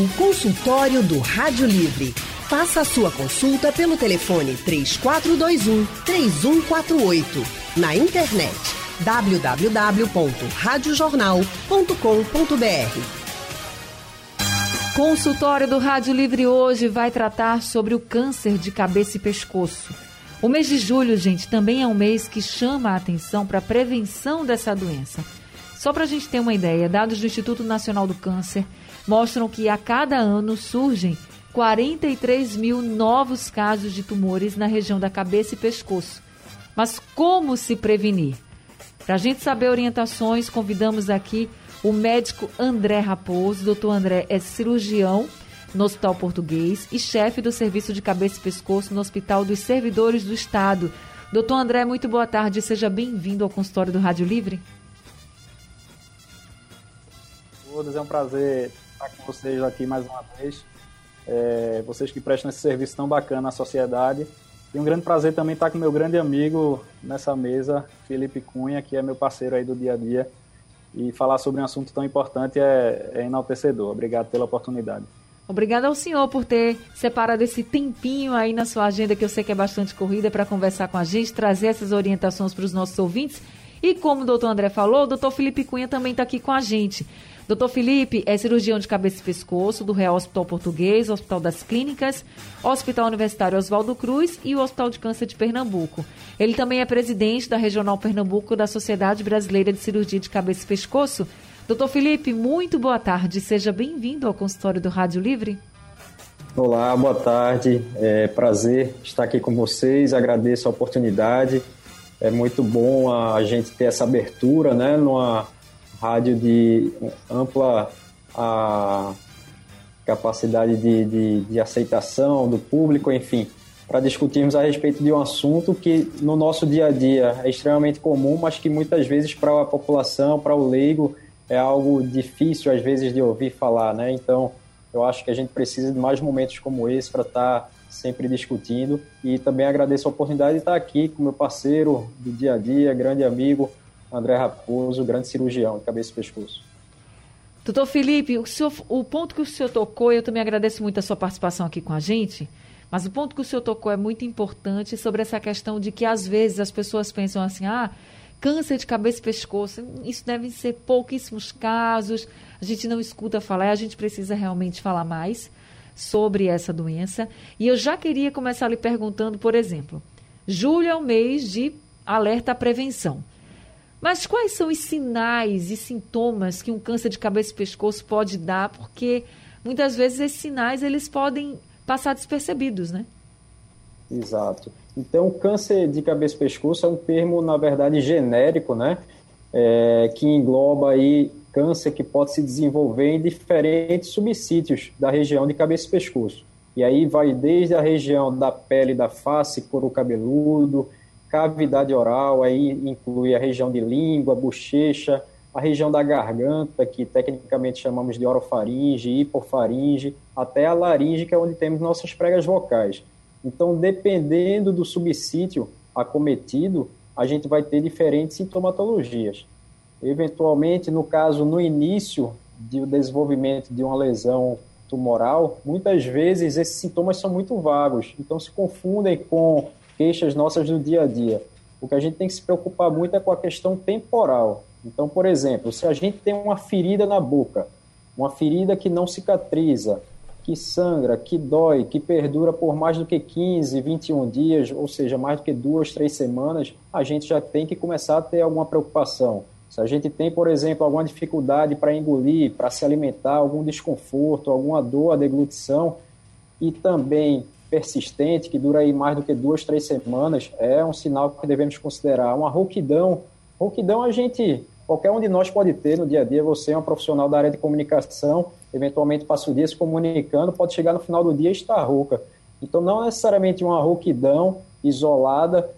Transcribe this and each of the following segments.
O consultório do Rádio Livre. Faça a sua consulta pelo telefone 3421 3148. Na internet www.radiojornal.com.br. Consultório do Rádio Livre hoje vai tratar sobre o câncer de cabeça e pescoço. O mês de julho, gente, também é um mês que chama a atenção para a prevenção dessa doença. Só para a gente ter uma ideia, dados do Instituto Nacional do Câncer mostram que a cada ano surgem 43 mil novos casos de tumores na região da cabeça e pescoço. Mas como se prevenir? Para a gente saber orientações, convidamos aqui o médico André Raposo. Doutor André é cirurgião no Hospital Português e chefe do Serviço de Cabeça e Pescoço no Hospital dos Servidores do Estado. Doutor André, muito boa tarde. Seja bem-vindo ao consultório do Rádio Livre. Todos, é um prazer estar com vocês aqui mais uma vez. É, vocês que prestam esse serviço tão bacana à sociedade. E um grande prazer também estar com meu grande amigo nessa mesa, Felipe Cunha, que é meu parceiro aí do dia a dia. E falar sobre um assunto tão importante é, é enaltecedor. Obrigado pela oportunidade. Obrigada ao senhor por ter separado esse tempinho aí na sua agenda, que eu sei que é bastante corrida, para conversar com a gente, trazer essas orientações para os nossos ouvintes. E como o doutor André falou, o doutor Felipe Cunha também está aqui com a gente. Doutor Felipe é cirurgião de cabeça e pescoço do Real Hospital Português, Hospital das Clínicas, Hospital Universitário Oswaldo Cruz e o Hospital de Câncer de Pernambuco. Ele também é presidente da Regional Pernambuco da Sociedade Brasileira de Cirurgia de Cabeça e Pescoço. Doutor Felipe, muito boa tarde. Seja bem-vindo ao consultório do Rádio Livre. Olá, boa tarde. É prazer estar aqui com vocês. Agradeço a oportunidade. É muito bom a gente ter essa abertura, né, numa rádio de ampla a capacidade de, de, de aceitação do público, enfim, para discutirmos a respeito de um assunto que no nosso dia a dia é extremamente comum, mas que muitas vezes para a população, para o leigo, é algo difícil às vezes de ouvir falar, né? Então, eu acho que a gente precisa de mais momentos como esse para estar tá sempre discutindo e também agradeço a oportunidade de estar aqui com meu parceiro do dia a dia, grande amigo André Raposo, grande cirurgião de cabeça e pescoço. Doutor Felipe, o, senhor, o ponto que o senhor tocou, eu também agradeço muito a sua participação aqui com a gente, mas o ponto que o senhor tocou é muito importante sobre essa questão de que às vezes as pessoas pensam assim, ah, câncer de cabeça e pescoço, isso devem ser pouquíssimos casos, a gente não escuta falar, a gente precisa realmente falar mais sobre essa doença. E eu já queria começar lhe perguntando, por exemplo, julho é o mês de alerta à prevenção. Mas quais são os sinais e sintomas que um câncer de cabeça e pescoço pode dar? Porque muitas vezes esses sinais eles podem passar despercebidos, né? Exato. Então, câncer de cabeça e pescoço é um termo, na verdade, genérico, né? É, que engloba aí câncer que pode se desenvolver em diferentes subsítios da região de cabeça e pescoço. E aí vai desde a região da pele da face, couro cabeludo, cavidade oral, aí inclui a região de língua, bochecha, a região da garganta, que tecnicamente chamamos de orofaringe, hipofaringe, até a laringe, que é onde temos nossas pregas vocais. Então, dependendo do subsítio acometido, a gente vai ter diferentes sintomatologias. Eventualmente, no caso, no início do desenvolvimento de uma lesão tumoral, muitas vezes esses sintomas são muito vagos, então se confundem com queixas nossas do dia a dia. O que a gente tem que se preocupar muito é com a questão temporal. Então, por exemplo, se a gente tem uma ferida na boca, uma ferida que não cicatriza, que sangra, que dói, que perdura por mais do que 15, 21 dias, ou seja, mais do que duas, três semanas, a gente já tem que começar a ter alguma preocupação. Se a gente tem, por exemplo, alguma dificuldade para engolir, para se alimentar, algum desconforto, alguma dor, deglutição, e também persistente, que dura aí mais do que duas, três semanas, é um sinal que devemos considerar. Uma rouquidão. Rouquidão a gente, qualquer um de nós pode ter no dia a dia. Você é um profissional da área de comunicação, eventualmente passa o dia se comunicando, pode chegar no final do dia e estar rouca. Então, não necessariamente uma rouquidão isolada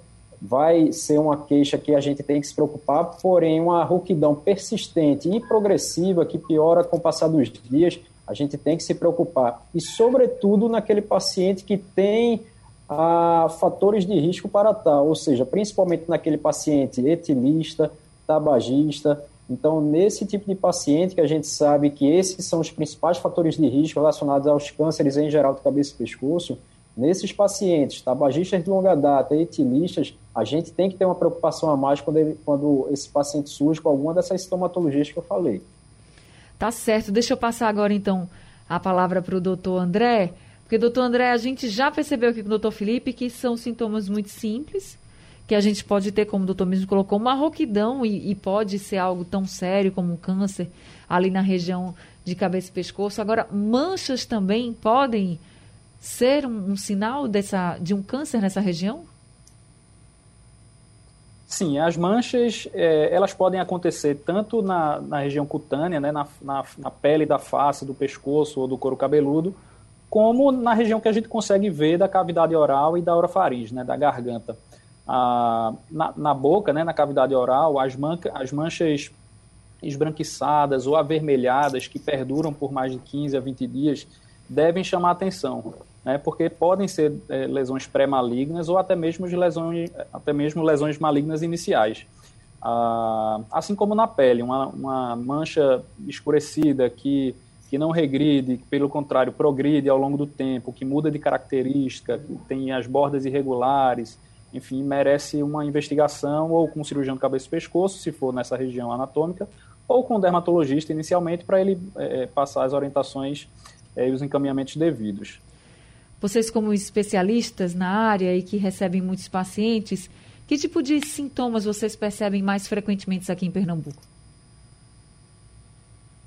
vai ser uma queixa que a gente tem que se preocupar, porém, uma rouquidão persistente e progressiva que piora com o passar dos dias, a gente tem que se preocupar. E, sobretudo, naquele paciente que tem ah, fatores de risco para tal, ou seja, principalmente naquele paciente etilista, tabagista, Então, nesse tipo de paciente que a gente sabe que esses são os principais fatores de risco relacionados aos cânceres em geral de cabeça e pescoço, nesses pacientes, tabagistas de longa data, etilistas, a gente tem que ter uma preocupação a mais quando, ele, quando esse paciente surge com alguma dessas sintomatologias que eu falei. Tá certo. Deixa eu passar agora, então, a palavra para o doutor André. Porque, doutor André, a gente já percebeu aqui com o doutor Felipe que são sintomas muito simples, que a gente pode ter, como o doutor mesmo colocou, uma rouquidão e, e pode ser algo tão sério como um câncer ali na região de cabeça e pescoço. Agora, manchas também podem ser um, um sinal dessa, de um câncer nessa região? Sim, as manchas é, elas podem acontecer tanto na, na região cutânea, né, na, na, na, pele da face, do pescoço ou do couro cabeludo, como na região que a gente consegue ver da cavidade oral e da orofaringe, né, da garganta. Ah, na, na, boca, né, na cavidade oral, as, manca, as manchas esbranquiçadas ou avermelhadas que perduram por mais de 15 a 20 dias devem chamar atenção, né, porque podem ser é, lesões pré-malignas ou até mesmo, lesões, até mesmo lesões malignas iniciais. Ah, assim como na pele, uma, uma mancha escurecida que que não regride, pelo contrário, progride ao longo do tempo, que muda de característica, que tem as bordas irregulares, enfim, merece uma investigação ou com cirurgião de cabeça e pescoço, se for nessa região anatômica, ou com dermatologista inicialmente para ele é, passar as orientações é, e os encaminhamentos devidos. Vocês, como especialistas na área e que recebem muitos pacientes, que tipo de sintomas vocês percebem mais frequentemente aqui em Pernambuco?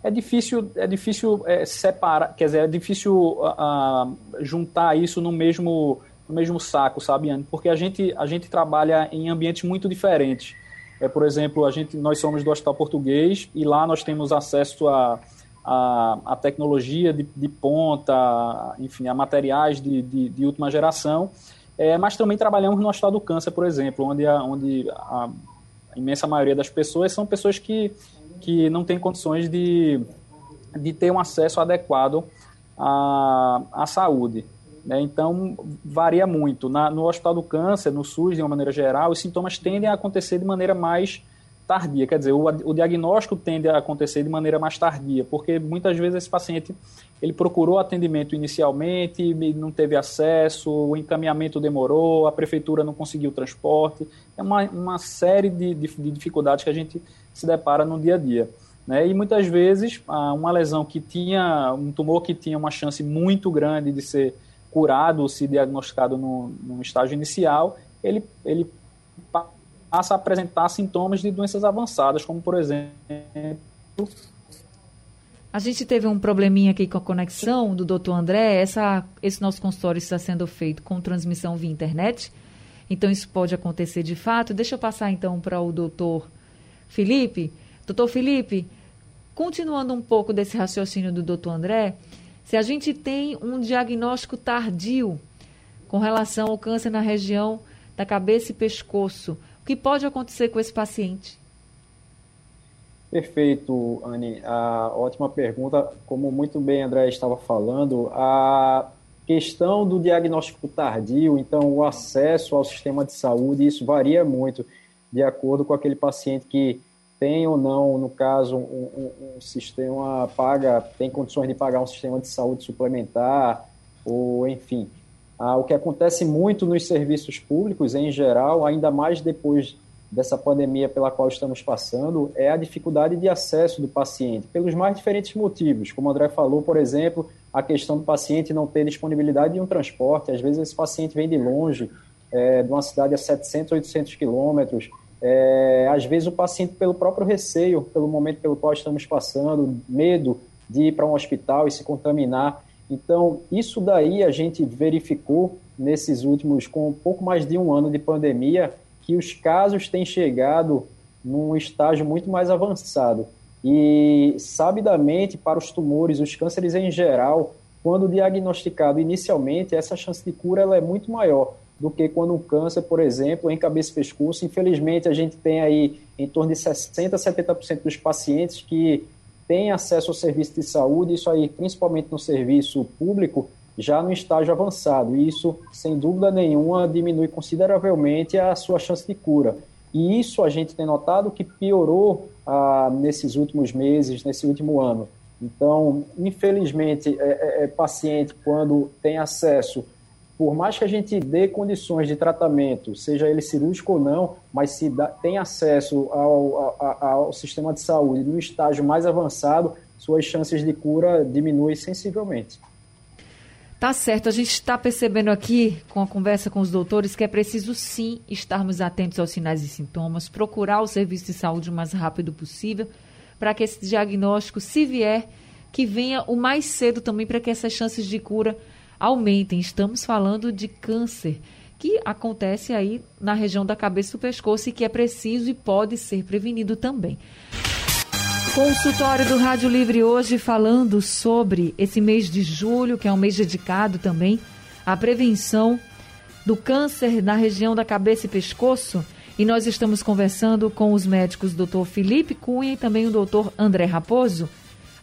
é difícil, é difícil é, separar, quer dizer, é difícil uh, juntar isso no mesmo, no mesmo saco, sabe, Anne? Porque a gente, a gente trabalha em ambientes muito diferentes. É, por exemplo, a gente, nós somos do Hospital Português e lá nós temos acesso a, a, a tecnologia de, de, ponta, enfim, a materiais de, de, de última geração, é, mas também trabalhamos no Hospital do Câncer, por exemplo, onde a, onde a imensa maioria das pessoas são pessoas que que não tem condições de, de ter um acesso adequado à, à saúde. Né? Então, varia muito. Na, no Hospital do Câncer, no SUS, de uma maneira geral, os sintomas tendem a acontecer de maneira mais tardia. Quer dizer, o, o diagnóstico tende a acontecer de maneira mais tardia, porque muitas vezes esse paciente ele procurou atendimento inicialmente, não teve acesso, o encaminhamento demorou, a prefeitura não conseguiu transporte. É uma, uma série de, de, de dificuldades que a gente se depara no dia a dia. Né? E muitas vezes uma lesão que tinha, um tumor que tinha uma chance muito grande de ser curado, se diagnosticado no, no estágio inicial, ele, ele passa a apresentar sintomas de doenças avançadas, como por exemplo. A gente teve um probleminha aqui com a conexão do doutor André. Essa, esse nosso consultório está sendo feito com transmissão via internet. Então, isso pode acontecer de fato. Deixa eu passar então para o doutor Felipe. Doutor Felipe, continuando um pouco desse raciocínio do doutor André, se a gente tem um diagnóstico tardio com relação ao câncer na região da cabeça e pescoço, o que pode acontecer com esse paciente? Perfeito, Anne. A ótima pergunta. Como muito bem André estava falando, a questão do diagnóstico tardio, então o acesso ao sistema de saúde, isso varia muito de acordo com aquele paciente que tem ou não, no caso, um, um, um, sistema paga, tem condições de pagar um sistema de saúde suplementar, ou enfim. Ah, o que acontece muito nos serviços públicos, em geral, ainda mais depois dessa pandemia pela qual estamos passando, é a dificuldade de acesso do paciente, pelos mais diferentes motivos. Como o André falou, por exemplo, a questão do paciente não ter disponibilidade de um transporte. Às vezes esse paciente vem de longe, é, de uma cidade a 700, 800 quilômetros, é, às vezes o paciente, pelo próprio receio, pelo momento pelo qual estamos passando, medo de ir para um hospital e se contaminar. Então, isso daí a gente verificou nesses últimos, com um pouco mais de um ano de pandemia, que os casos têm chegado num estágio muito mais avançado. E, sabidamente, para os tumores, os cânceres em geral, quando diagnosticado inicialmente, essa chance de cura ela é muito maior do que quando um câncer, por exemplo, em cabeça e pescoço. Infelizmente, a gente tem aí em torno de 60% a 70% dos pacientes que têm acesso ao serviço de saúde, isso aí principalmente no serviço público, já no estágio avançado. E isso, sem dúvida nenhuma, diminui consideravelmente a sua chance de cura. E isso a gente tem notado que piorou ah, nesses últimos meses, nesse último ano. Então, infelizmente, é, é, é paciente quando tem acesso por mais que a gente dê condições de tratamento, seja ele cirúrgico ou não, mas se dá, tem acesso ao, ao, ao, sistema de saúde no estágio mais avançado, suas chances de cura diminuem sensivelmente. Tá certo, a gente está percebendo aqui, com a conversa com os doutores, que é preciso sim estarmos atentos aos sinais e sintomas, procurar o serviço de saúde o mais rápido possível, para que esse diagnóstico, se vier, que venha o mais cedo também, para que essas chances de cura aumentem. Estamos falando de câncer que acontece aí na região da cabeça do pescoço e que é preciso e pode ser prevenido também. Consultório do Rádio Livre hoje falando sobre esse mês de julho, que é um mês dedicado também à prevenção do câncer na região da cabeça e pescoço. E nós estamos conversando com os médicos Dr. Felipe Cunha e também o Dr. André Raposo.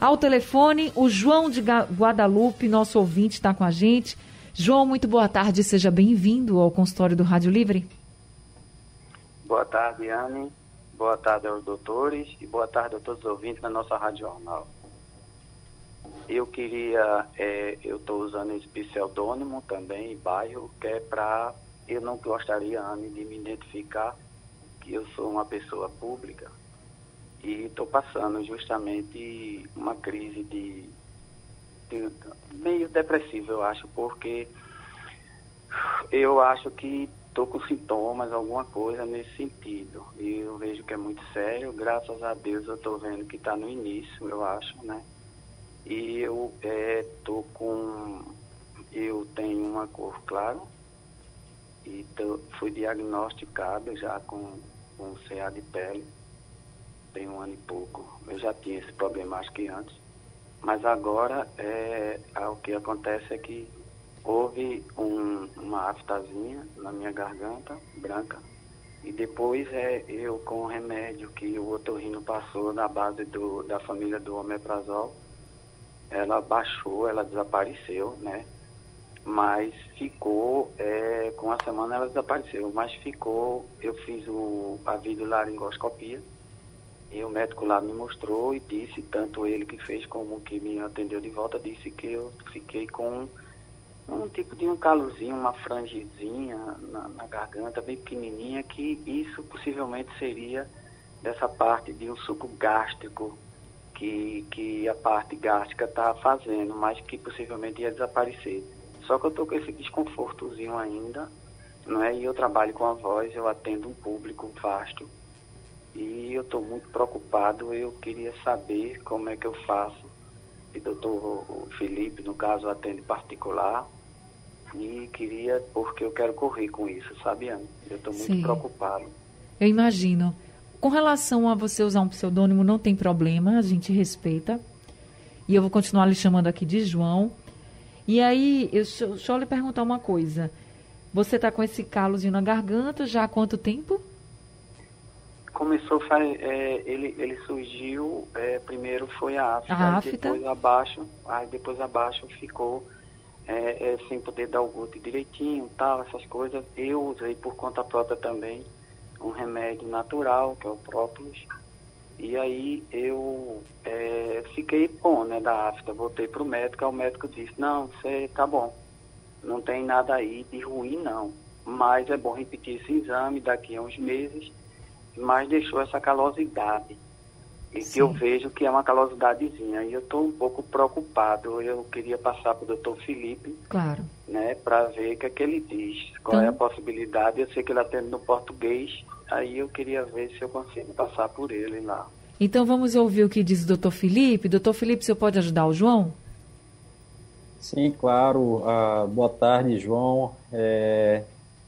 Ao telefone, o João de Guadalupe, nosso ouvinte, está com a gente. João, muito boa tarde, seja bem-vindo ao consultório do Rádio Livre. Boa tarde, Anne. Boa tarde aos doutores e boa tarde a todos os ouvintes da nossa Rádio Jornal. Eu queria, é, eu estou usando esse pseudônimo também, bairro, que é para, eu não gostaria, Anne, de me identificar que eu sou uma pessoa pública e estou passando justamente uma crise de, de, meio depressiva, eu acho, porque eu acho que estou com sintomas, alguma coisa nesse sentido. E eu vejo que é muito sério. Graças a Deus eu estou vendo que está no início, eu acho, né? E eu estou é, com. Eu tenho uma cor clara e tô, fui diagnosticado já com, com CA de pele. Tem um ano e pouco. Eu já tinha esse problema, acho que antes. Mas agora é, o que acontece é que houve um, uma aftazinha na minha garganta, branca, e depois é eu com o remédio que o otorrino passou na base do, da família do omeprazol, ela baixou, ela desapareceu, né? Mas ficou, é, com a semana ela desapareceu, mas ficou, eu fiz o, a videolaringoscopia e o médico lá me mostrou e disse, tanto ele que fez como que me atendeu de volta, disse que eu fiquei com um tipo de um calozinho, uma frangezinha na, na, garganta, bem pequenininha, que isso possivelmente seria dessa parte de um suco gástrico que, que a parte gástrica está fazendo, mas que possivelmente ia desaparecer. Só que eu estou com esse desconfortozinho ainda, não é? E eu trabalho com a voz, eu atendo um público vasto e eu estou muito preocupado. Eu queria saber como é que eu faço e doutor Felipe, no caso, atende particular. E queria, porque eu quero correr com isso, sabe, Ana? Eu estou muito Sim. preocupado. Eu imagino. Com relação a você usar um pseudônimo, não tem problema, a gente respeita. E eu vou continuar lhe chamando aqui de João. E aí, eu, deixa eu lhe perguntar uma coisa. Você está com esse calozinho na garganta já há quanto tempo? Começou é, ele ele surgiu é, primeiro foi a afta, a afta. depois abaixo aí depois abaixo ficou é, é, sem poder dar o gute direitinho tal essas coisas. Eu usei por conta própria também um remédio natural que é o própolis. E aí eu é, fiquei bom né da afta voltei para o médico o médico disse não você tá bom. Não tem nada aí de ruim não. Mas é bom repetir esse exame daqui a uns meses mas deixou essa calosidade. E Sim. que eu vejo que é uma calosidadezinha. E eu estou um pouco preocupado. Eu queria passar para o doutor Felipe. Claro. Né, para ver o que, é que ele diz. Qual então... é a possibilidade. Eu sei que ele atende no português. Aí eu queria ver se eu consigo passar por ele lá. Então vamos ouvir o que diz o doutor Felipe. Doutor Felipe, você pode ajudar o João? Sim, claro. Ah, boa tarde, João. É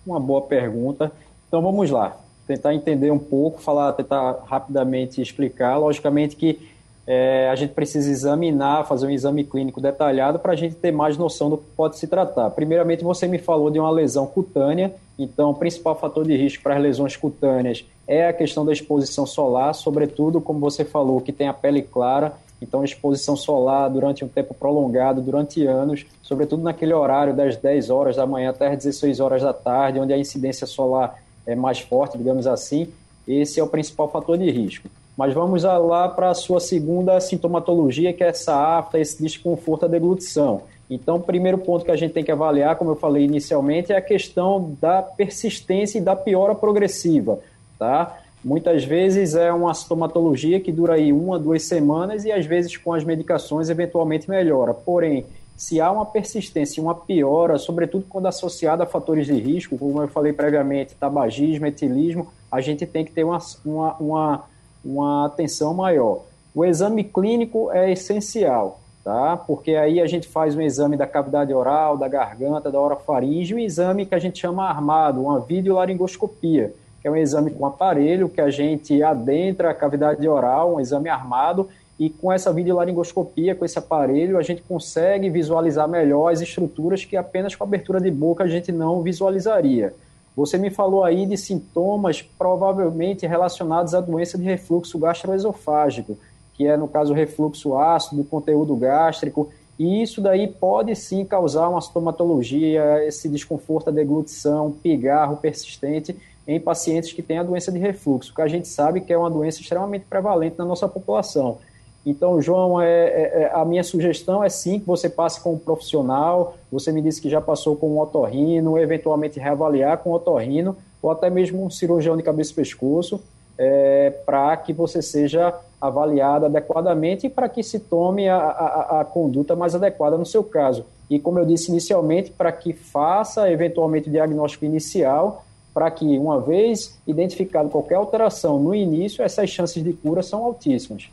uma boa pergunta. Então vamos lá tentar entender um pouco, falar, tentar rapidamente explicar. Logicamente que é, a gente precisa examinar, fazer um exame clínico detalhado para a gente ter mais noção do que pode se tratar. Primeiramente, você me falou de uma lesão cutânea, então o principal fator de risco para as lesões cutâneas é a questão da exposição solar, sobretudo, como você falou, que tem a pele clara, então exposição solar durante um tempo prolongado, durante anos, sobretudo naquele horário das 10 horas da manhã até as 16 horas da tarde, onde a incidência solar é mais forte, digamos assim, esse é o principal fator de risco. Mas vamos lá para a sua segunda sintomatologia, que é essa afta, esse desconforto da deglutição. Então, o primeiro ponto que a gente tem que avaliar, como eu falei inicialmente, é a questão da persistência e da piora progressiva, tá? Muitas vezes é uma sintomatologia que dura aí uma, duas semanas e às vezes com as medicações eventualmente melhora. Porém, se há uma persistência, uma piora, sobretudo quando associada a fatores de risco, como eu falei previamente, tabagismo, etilismo, a gente tem que ter uma, uma, uma, uma atenção maior. O exame clínico é essencial, tá? Porque aí a gente faz um exame da cavidade oral, da garganta, da orofaringe, um exame que a gente chama armado, uma videolaringoscopia que é um exame com aparelho que a gente adentra a cavidade oral, um exame armado, e com essa videolaringoscopia, com esse aparelho, a gente consegue visualizar melhor as estruturas que apenas com abertura de boca a gente não visualizaria. Você me falou aí de sintomas provavelmente relacionados à doença de refluxo gastroesofágico, que é, no caso, refluxo ácido do conteúdo gástrico, e isso daí pode sim causar uma estomatologia, esse desconforto da deglutição, pigarro persistente, em pacientes que têm a doença de refluxo, que a gente sabe que é uma doença extremamente prevalente na nossa população. Então, João, é, é, é, a minha sugestão é sim que você passe com um profissional. Você me disse que já passou com um otorrino, eventualmente reavaliar com um otorrino, ou até mesmo um cirurgião de cabeça e pescoço, é, para que você seja avaliado adequadamente e para que se tome a, a, a, conduta mais adequada no seu caso. E, como eu disse inicialmente, para que faça eventualmente o diagnóstico inicial para que, uma vez identificado qualquer alteração no início, essas chances de cura são altíssimas.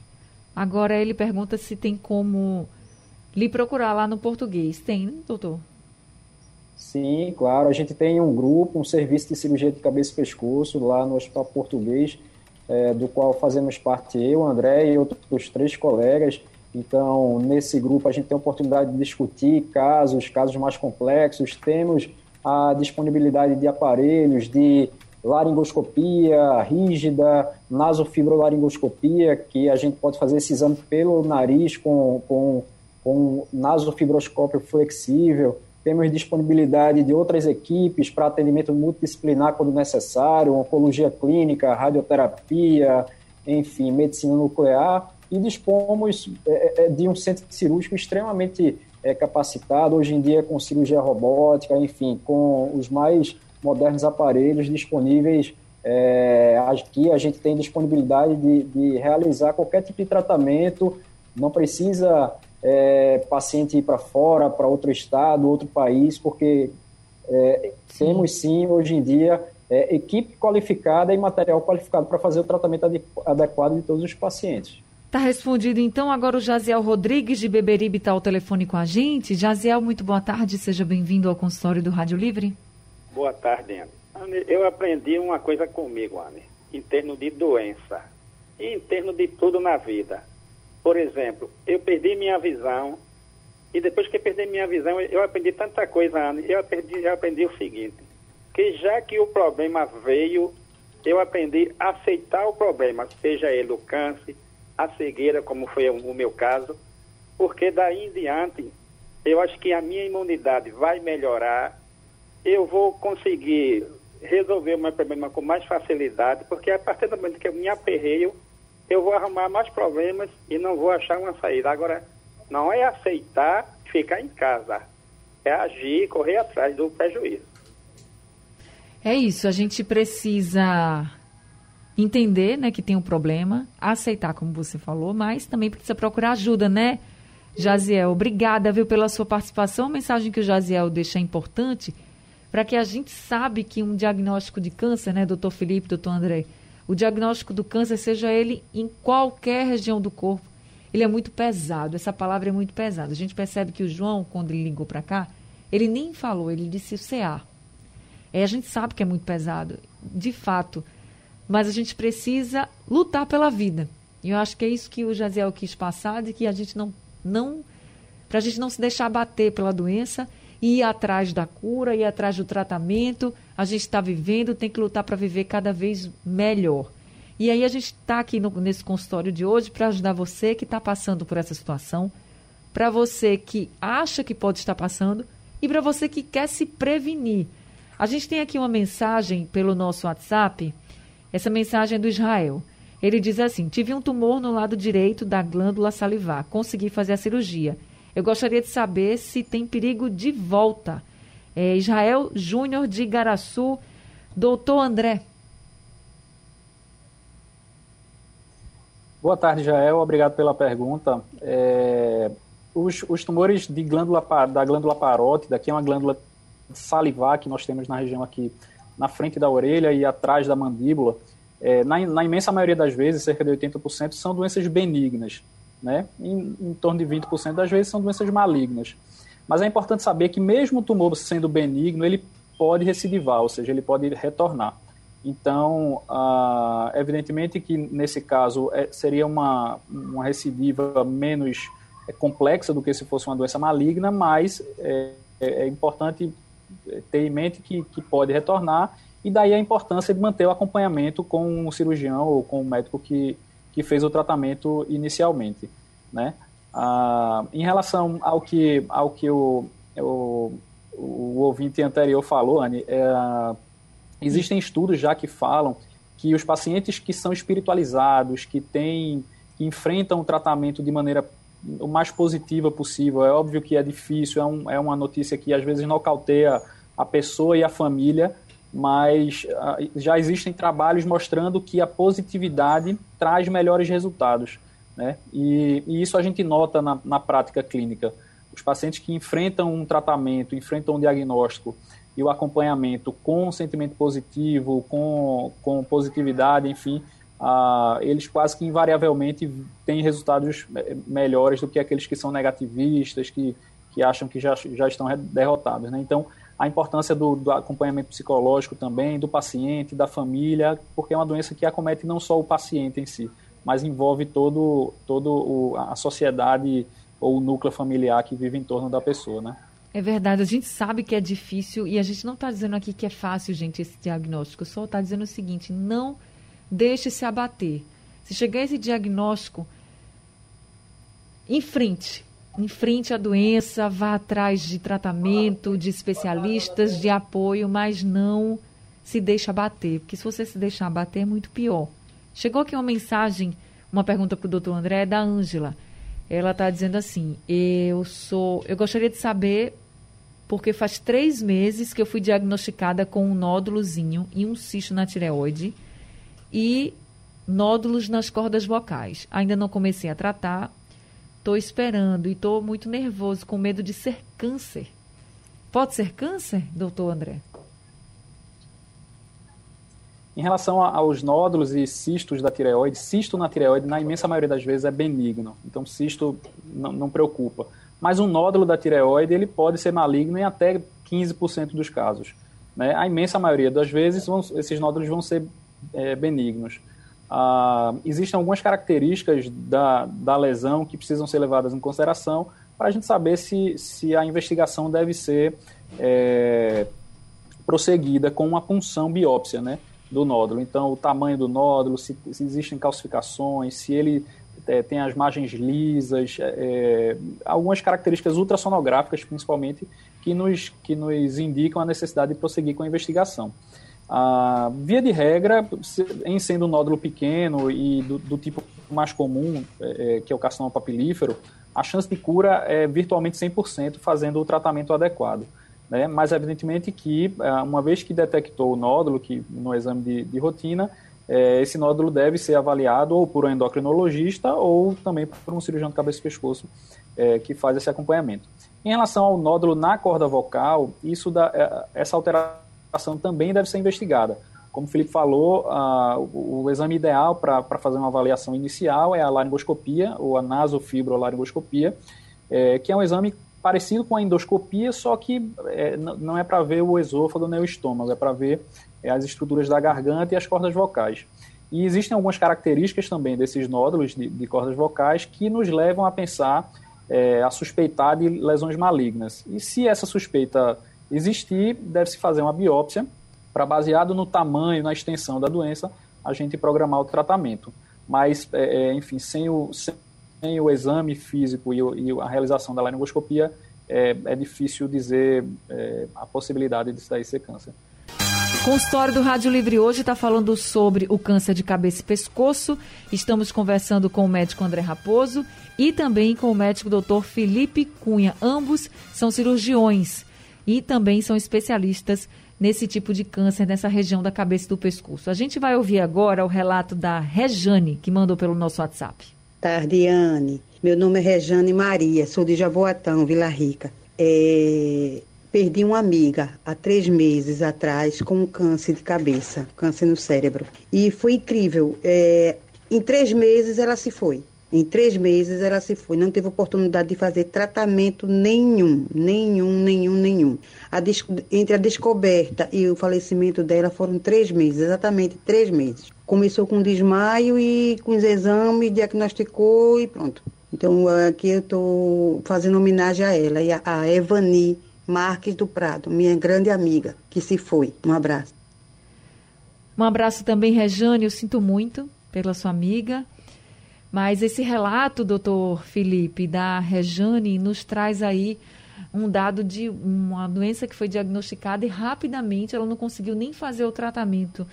Agora ele pergunta se tem como lhe procurar lá no português. Tem, doutor? Sim, claro. A gente tem um grupo, um serviço de cirurgia de cabeça e pescoço lá no Hospital Português, é, do qual fazemos parte eu, André e outros três colegas. Então, nesse grupo, a gente tem a oportunidade de discutir casos, casos mais complexos. Temos a disponibilidade de aparelhos de laringoscopia rígida, nasofibrolaringoscopia, que a gente pode fazer esse exame pelo nariz com, com, com nasofibroscópio flexível. Temos disponibilidade de outras equipes para atendimento multidisciplinar quando necessário, oncologia clínica, radioterapia, enfim, medicina nuclear. E dispomos é, é de um centro cirúrgico extremamente é, capacitado, hoje em dia com cirurgia robótica, enfim, com os mais modernos aparelhos disponíveis. É, aqui a gente tem disponibilidade de, de realizar qualquer tipo de tratamento, não precisa é, paciente ir para fora, para outro estado, outro país, porque é, temos sim, hoje em dia, é, equipe qualificada e material qualificado para fazer o tratamento adequado de todos os pacientes. Tá respondido então. Agora o Jaziel Rodrigues de Beberibe está ao telefone com a gente. Jaziel, muito boa tarde. Seja bem-vindo ao consultório do Rádio Livre. Boa tarde, Anne. Anne, eu aprendi uma coisa comigo, Anne, em termos de doença e em termos de tudo na vida. Por exemplo, eu perdi minha visão e depois que perdi minha visão, eu aprendi tanta coisa, Anne. Eu aprendi, aprendi o seguinte, que já que o problema veio, eu aprendi a aceitar o problema, seja ele o câncer, a cegueira, como foi o meu caso, porque daí em diante eu acho que a minha imunidade vai melhorar, eu vou conseguir resolver o meu problema com mais facilidade, porque a partir do momento que eu me aperreio, eu vou arrumar mais problemas e não vou achar uma saída. Agora, não é aceitar ficar em casa, é agir, correr atrás do prejuízo. É isso, a gente precisa entender né, que tem um problema, aceitar, como você falou, mas também precisa procurar ajuda, né, Jaziel? Obrigada, viu, pela sua participação. A mensagem que o Jaziel deixa é importante para que a gente sabe que um diagnóstico de câncer, né, doutor Felipe, doutor André, o diagnóstico do câncer, seja ele em qualquer região do corpo, ele é muito pesado. Essa palavra é muito pesada. A gente percebe que o João, quando ele ligou para cá, ele nem falou, ele disse o CA. É, a gente sabe que é muito pesado. De fato, mas a gente precisa lutar pela vida. E eu acho que é isso que o Jaziel quis passar, de que a gente não, não para a gente não se deixar bater pela doença ir atrás da cura, ir atrás do tratamento. A gente está vivendo, tem que lutar para viver cada vez melhor. E aí a gente está aqui no, nesse consultório de hoje para ajudar você que está passando por essa situação, para você que acha que pode estar passando e para você que quer se prevenir. A gente tem aqui uma mensagem pelo nosso WhatsApp essa mensagem é do Israel. Ele diz assim: tive um tumor no lado direito da glândula salivar. Consegui fazer a cirurgia. Eu gostaria de saber se tem perigo de volta. É Israel Júnior de Igaraçu. Doutor André. Boa tarde, Jael. Obrigado pela pergunta. É, os, os, tumores de glândula, da glândula parótida, que é uma glândula salivar que nós temos na região aqui na frente da orelha e atrás da mandíbula, é, na, na, imensa maioria das vezes, cerca de 80%, são doenças benignas. Né? Em, em torno de 20% das vezes são doenças malignas. Mas é importante saber que mesmo o tumor sendo benigno, ele pode recidivar, ou seja, ele pode retornar. Então, ah, evidentemente que nesse caso é, seria uma, uma recidiva menos é, complexa do que se fosse uma doença maligna, mas é, é, é importante ter em mente que, que pode retornar e daí a importância de manter o acompanhamento com o cirurgião ou com o médico que, que fez o tratamento inicialmente, né? Ah, em relação ao que, ao que o, o, o ouvinte anterior falou, Anne, é, existem estudos já que falam que os pacientes que são espiritualizados, que têm, que enfrentam o tratamento de maneira o mais positiva possível, é óbvio que é difícil, é, um, é uma notícia que às vezes nocauteia a pessoa e a família, mas uh, já existem trabalhos mostrando que a positividade traz melhores resultados. Né? E, e isso a gente nota na, na, prática clínica. Os pacientes que enfrentam um tratamento, enfrentam um diagnóstico e o acompanhamento com sentimento positivo, com, com positividade, enfim, uh, eles quase que invariavelmente têm resultados melhores do que aqueles que são negativistas, que, que acham que já, já estão derrotados. Né? Então, a importância do, do, acompanhamento psicológico também, do paciente, da família, porque é uma doença que acomete não só o paciente em si, mas envolve todo, todo o, a sociedade ou o núcleo familiar que vive em torno da pessoa, né? É verdade, a gente sabe que é difícil e a gente não está dizendo aqui que é fácil, gente, esse diagnóstico, só está dizendo o seguinte: não deixe se abater. Se chegar esse diagnóstico, enfrente, enfrente a doença, vá atrás de tratamento, de especialistas, de apoio, mas não se deixe abater, porque se você se deixar abater é muito pior. Chegou aqui uma mensagem, uma pergunta para o doutor André, é da Ângela. Ela está dizendo assim: eu sou. Eu gostaria de saber, porque faz três meses que eu fui diagnosticada com um nódulozinho e um cisto na tireoide e nódulos nas cordas vocais. Ainda não comecei a tratar, Estou esperando e estou muito nervoso, com medo de ser câncer. Pode ser câncer, doutor André? Em relação aos nódulos e cistos da tireoide, cisto na tireoide, na imensa maioria das vezes, é benigno. Então, cisto não, não preocupa. Mas um nódulo da tireoide, ele pode ser maligno em até 15% dos casos. Né? A imensa maioria das vezes, vão, esses nódulos vão ser é, benignos. Ah, existem algumas características da, da lesão que precisam ser levadas em consideração para a gente saber se, se a investigação deve ser é, prosseguida com uma punção biópsia né, do nódulo. Então, o tamanho do nódulo, se, se existem calcificações, se ele é, tem as margens lisas, é, é algumas características ultrassonográficas, principalmente, que nos, que nos indicam a necessidade de prosseguir com a investigação. Ah, via de regra, em sendo um nódulo pequeno e do, do tipo mais comum, é, é que é o carcinoma papilífero, a chance de cura é virtualmente 100% fazendo o tratamento adequado. Né? Mas, evidentemente, que ah, uma vez que detectou o nódulo, que no exame de, de rotina, é, esse nódulo deve ser avaliado ou por um endocrinologista ou também por um cirurgião de cabeça e pescoço é, que faz esse acompanhamento. Em relação ao nódulo na corda vocal, isso dá, é, essa alteração ação também deve ser investigada. Como o Felipe falou, o, o, exame ideal para fazer uma avaliação inicial é a laringoscopia, ou a nasofibrolaringoscopia, é, que é um exame parecido com a endoscopia, só que é, não é para ver o esôfago nem o estômago, é para ver é, as estruturas da garganta e as cordas vocais. E existem algumas características também desses nódulos de, de cordas vocais que nos levam a pensar, é, a suspeitar de lesões malignas. E se essa suspeita existir, deve-se fazer uma biópsia para, baseado no tamanho, na extensão da doença, a gente programar o tratamento. Mas, é, é enfim, sem o, sem o exame físico e, o, e a realização da laringoscopia, é, é difícil dizer é, a possibilidade disso daí ser câncer. consultório do Rádio Livre hoje está falando sobre o câncer de cabeça e pescoço. Estamos conversando com o médico André Raposo e também com o médico Dr. Felipe Cunha. Ambos são cirurgiões e também são especialistas nesse tipo de câncer nessa região da cabeça e do pescoço. A gente vai ouvir agora o relato da Rejane, que mandou pelo nosso WhatsApp. Tardiane, meu nome é Rejane Maria, sou de Jaboatão, Vila Rica. É, Perdi uma amiga há três meses atrás com um câncer de cabeça, câncer no cérebro. E foi incrível. É, em três meses ela se foi. Em três meses ela se foi. Não teve oportunidade de fazer tratamento nenhum, nenhum, nenhum, nenhum. A entre a descoberta e o falecimento dela foram três meses, exatamente três meses. Começou com desmaio e com os exames, diagnosticou e pronto. Então aqui eu estou fazendo homenagem a ela e a, a Evani Marques do Prado, minha grande amiga, que se foi. Um abraço. Um abraço também, Rejane. Eu sinto muito pela sua amiga. Mas esse relato, doutor Felipe, da Rejane, nos traz aí um dado de uma doença que foi diagnosticada e rapidamente ela não conseguiu nem fazer o tratamento.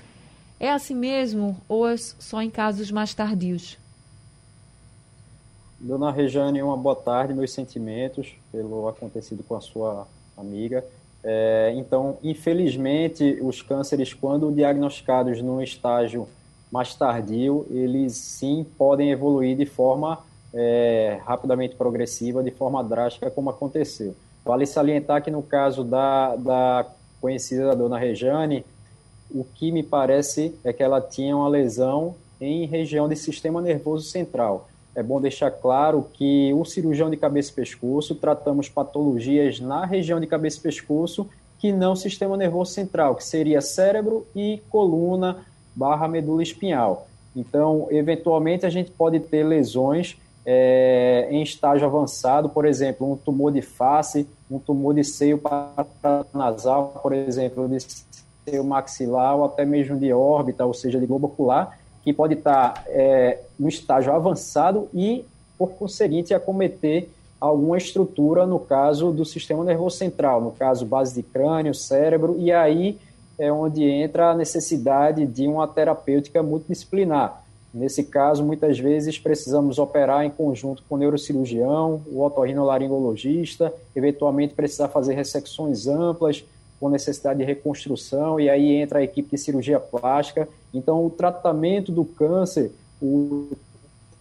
É assim mesmo ou é só em casos mais tardios? Dona Rejane, uma boa tarde, meus sentimentos pelo acontecido com a sua amiga. É, então, infelizmente, os cânceres, quando diagnosticados num estágio mais tardio, eles sim podem evoluir de forma é, rapidamente progressiva, de forma drástica, como aconteceu. Vale salientar que no caso da, da conhecida dona Rejane, o que me parece é que ela tinha uma lesão em região de sistema nervoso central é bom deixar claro que o cirurgião de cabeça e pescoço tratamos patologias na região de cabeça e pescoço que não sistema nervoso central, que seria cérebro e coluna barra medula espinhal. Então, eventualmente, a gente pode ter lesões é, em estágio avançado, por exemplo, um tumor de face, um tumor de seio nasal, por exemplo, de seio maxilar ou até mesmo de órbita, ou seja, de globo ocular, que pode estar é, no estágio avançado e, por conseguinte, acometer alguma estrutura, no caso do sistema nervoso central, no caso base de crânio, cérebro, e aí é onde entra a necessidade de uma terapêutica multidisciplinar. Nesse caso, muitas vezes precisamos operar em conjunto com o neurocirurgião, o otorrinolaringologista, eventualmente precisar fazer ressecções amplas, com necessidade de reconstrução, e aí entra a equipe de cirurgia plástica. Então, o tratamento do câncer, o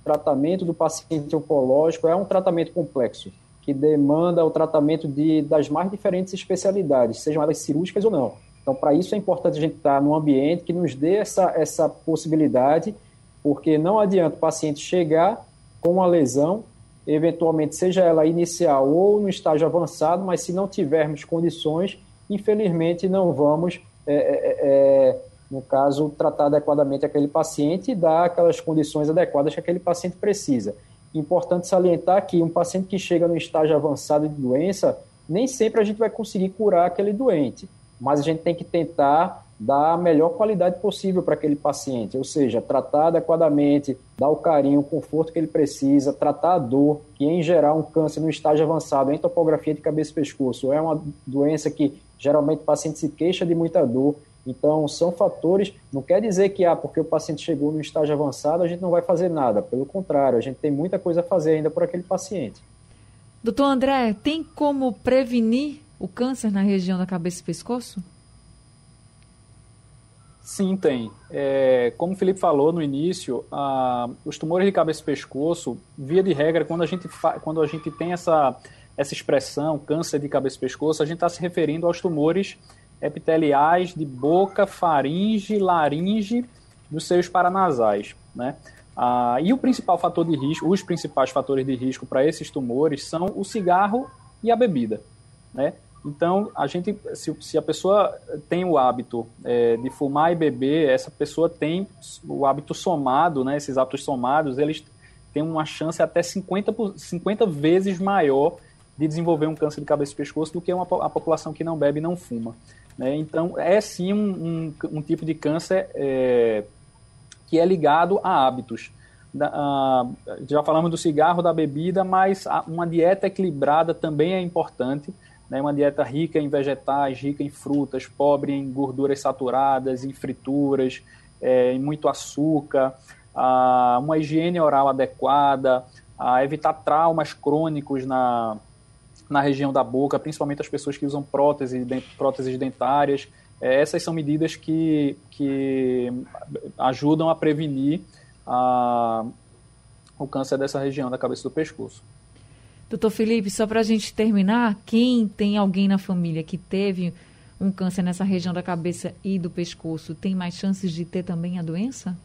tratamento do paciente oncológico é um tratamento complexo, que demanda o tratamento de, das mais diferentes especialidades, sejam elas cirúrgicas ou não. Então, para isso é importante a gente estar num ambiente que nos dê essa, essa possibilidade, porque não adianta o paciente chegar com uma lesão, eventualmente seja ela inicial ou no estágio avançado, mas se não tivermos condições, infelizmente não vamos, é, é, é, é, no caso, tratar adequadamente aquele paciente e dar aquelas condições adequadas que aquele paciente precisa. Importante salientar que um paciente que chega no estágio avançado de doença, nem sempre a gente vai conseguir curar aquele doente, mas a gente tem que tentar dar a melhor qualidade possível para aquele paciente, ou seja, tratar adequadamente, dar o carinho, o conforto que ele precisa, tratar a dor, que em geral um câncer no estágio avançado em topografia de cabeça e pescoço é uma doença que geralmente o paciente se queixa de muita dor, então são fatores, não quer dizer que ah, porque o paciente chegou no estágio avançado a gente não vai fazer nada, pelo contrário, a gente tem muita coisa a fazer ainda por aquele paciente. Doutor André, tem como prevenir o câncer na região da cabeça e pescoço? Sim, tem. É, como o Felipe falou no início, ah, os tumores de cabeça e pescoço, via de regra, quando a gente, quando a gente tem essa, essa expressão, câncer de cabeça e pescoço, a gente está se referindo aos tumores epiteliais de boca, faringe, laringe, dos seios paranasais, né? E o principal fator de risco, os principais fatores de risco para esses tumores são o cigarro e a bebida, né? Então, a gente, se, se a pessoa tem o hábito é, de fumar e beber, essa pessoa tem o hábito somado, né, esses hábitos somados, eles têm uma chance até 50, 50 vezes maior de desenvolver um câncer de cabeça e pescoço do que uma, a população que não bebe e não fuma. Né? Então, é sim um, um, um tipo de câncer é, que é ligado a hábitos. Da, já falamos do cigarro, da bebida, mas a, uma dieta equilibrada também é importante né, uma dieta rica em vegetais, rica em frutas, pobre em gorduras saturadas, em frituras, é, em muito açúcar, a, uma higiene oral adequada, a evitar traumas crônicos na, na região da boca, principalmente as pessoas que usam próteses, próteses dentárias. É, essas são medidas que, que ajudam a prevenir a, o câncer dessa região da cabeça do pescoço. Doutor Felipe, só para a gente terminar, quem tem alguém na família que teve um câncer nessa região da cabeça e do pescoço, tem mais chances de ter também a doença?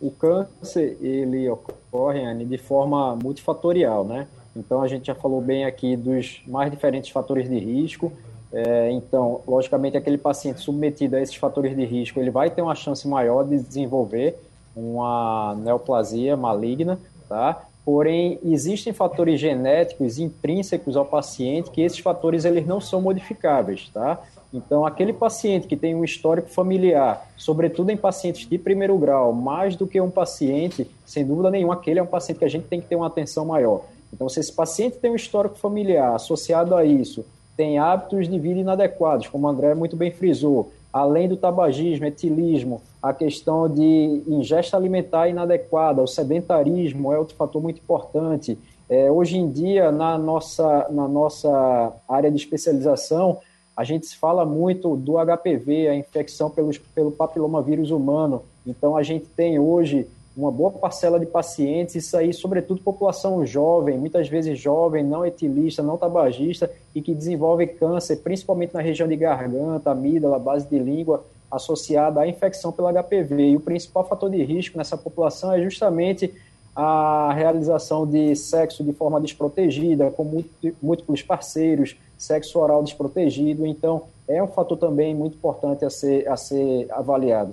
O câncer, ele ocorre, Anne, de forma multifatorial, né? Então, a gente já falou bem aqui dos mais diferentes fatores de risco. É, então, logicamente, aquele paciente submetido a esses fatores de risco, ele vai ter uma chance maior de desenvolver uma neoplasia maligna, tá? Porém, existem fatores genéticos intrínsecos ao paciente que esses fatores eles não são modificáveis, tá? Então, aquele paciente que tem um histórico familiar, sobretudo em pacientes de primeiro grau, mais do que um paciente, sem dúvida nenhuma, aquele é um paciente que a gente tem que ter uma atenção maior. Então, se esse paciente tem um histórico familiar associado a isso, tem hábitos de vida inadequados, como o André muito bem frisou, além do tabagismo, etilismo, a questão de ingesta alimentar inadequada, o sedentarismo é outro fator muito importante. É, hoje em dia, na nossa, na nossa área de especialização, a gente se fala muito do HPV, a infecção pelos, pelo papilomavírus humano. Então, a gente tem hoje uma boa parcela de pacientes, isso aí, sobretudo população jovem, muitas vezes jovem, não etilista, não tabagista, e que desenvolve câncer, principalmente na região de garganta, amígdala, base de língua, associada à infecção pelo HPV. E o principal fator de risco nessa população é justamente a realização de sexo de forma desprotegida, com múltiplos parceiros, sexo oral desprotegido. Então, é um fator também muito importante a ser, a ser avaliado.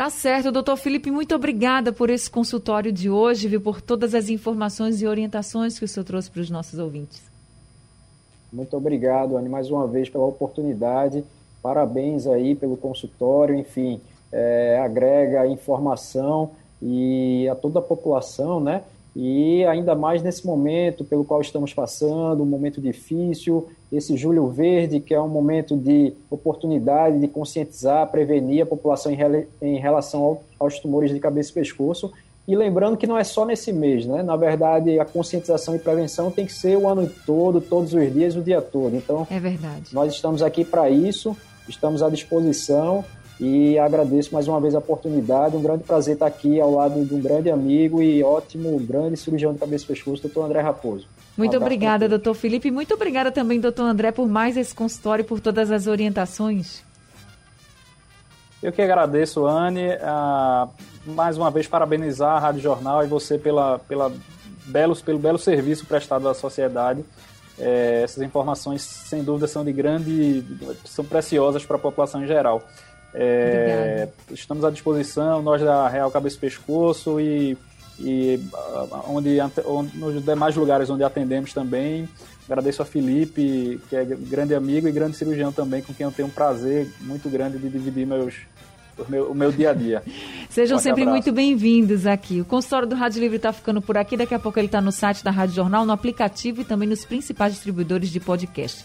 Tá certo, doutor Felipe, muito obrigada por esse consultório de hoje, viu, por todas as informações e orientações que o senhor trouxe para os nossos ouvintes. Muito obrigado, Anne, mais uma vez pela oportunidade. Parabéns aí pelo consultório, enfim, é, agrega informação e a toda a população, né? E ainda mais nesse momento pelo qual estamos passando, um momento difícil, esse Julho Verde, que é um momento de oportunidade de conscientizar, prevenir a população em, relação ao, aos tumores de cabeça e pescoço. E lembrando que não é só nesse mês, né? Na verdade, a conscientização e prevenção tem que ser o ano todo, todos os dias, o dia todo. Então, é verdade. Nós estamos aqui para isso, estamos à disposição e agradeço mais uma vez a oportunidade. Um grande prazer estar aqui ao lado de um grande amigo e ótimo, grande cirurgião de cabeça e pescoço, doutor André Raposo. Muito um obrigada, doutor Felipe. Muito obrigada também, doutor André, por mais esse consultório e por todas as orientações. Eu que agradeço, Anne. Uh, mais uma vez, parabenizar a Rádio Jornal e você pela, pela belos, pelo belo serviço prestado à sociedade. É, essas informações, sem dúvida, são de grande. são preciosas para a população em geral. É, estamos à disposição, nós da Real Cabeça e Pescoço e, e ah, onde, onde, nos demais lugares onde atendemos também. Agradeço a Felipe, que é grande amigo e grande cirurgião também, com quem eu tenho um prazer muito grande de dividir meus, o meu, o meu dia a dia. Sejam um sempre abraço. muito bem-vindos aqui. O consultório do Rádio Livre está ficando por aqui. Daqui a pouco ele está no site da Rádio Jornal, no aplicativo e também nos principais distribuidores de podcast.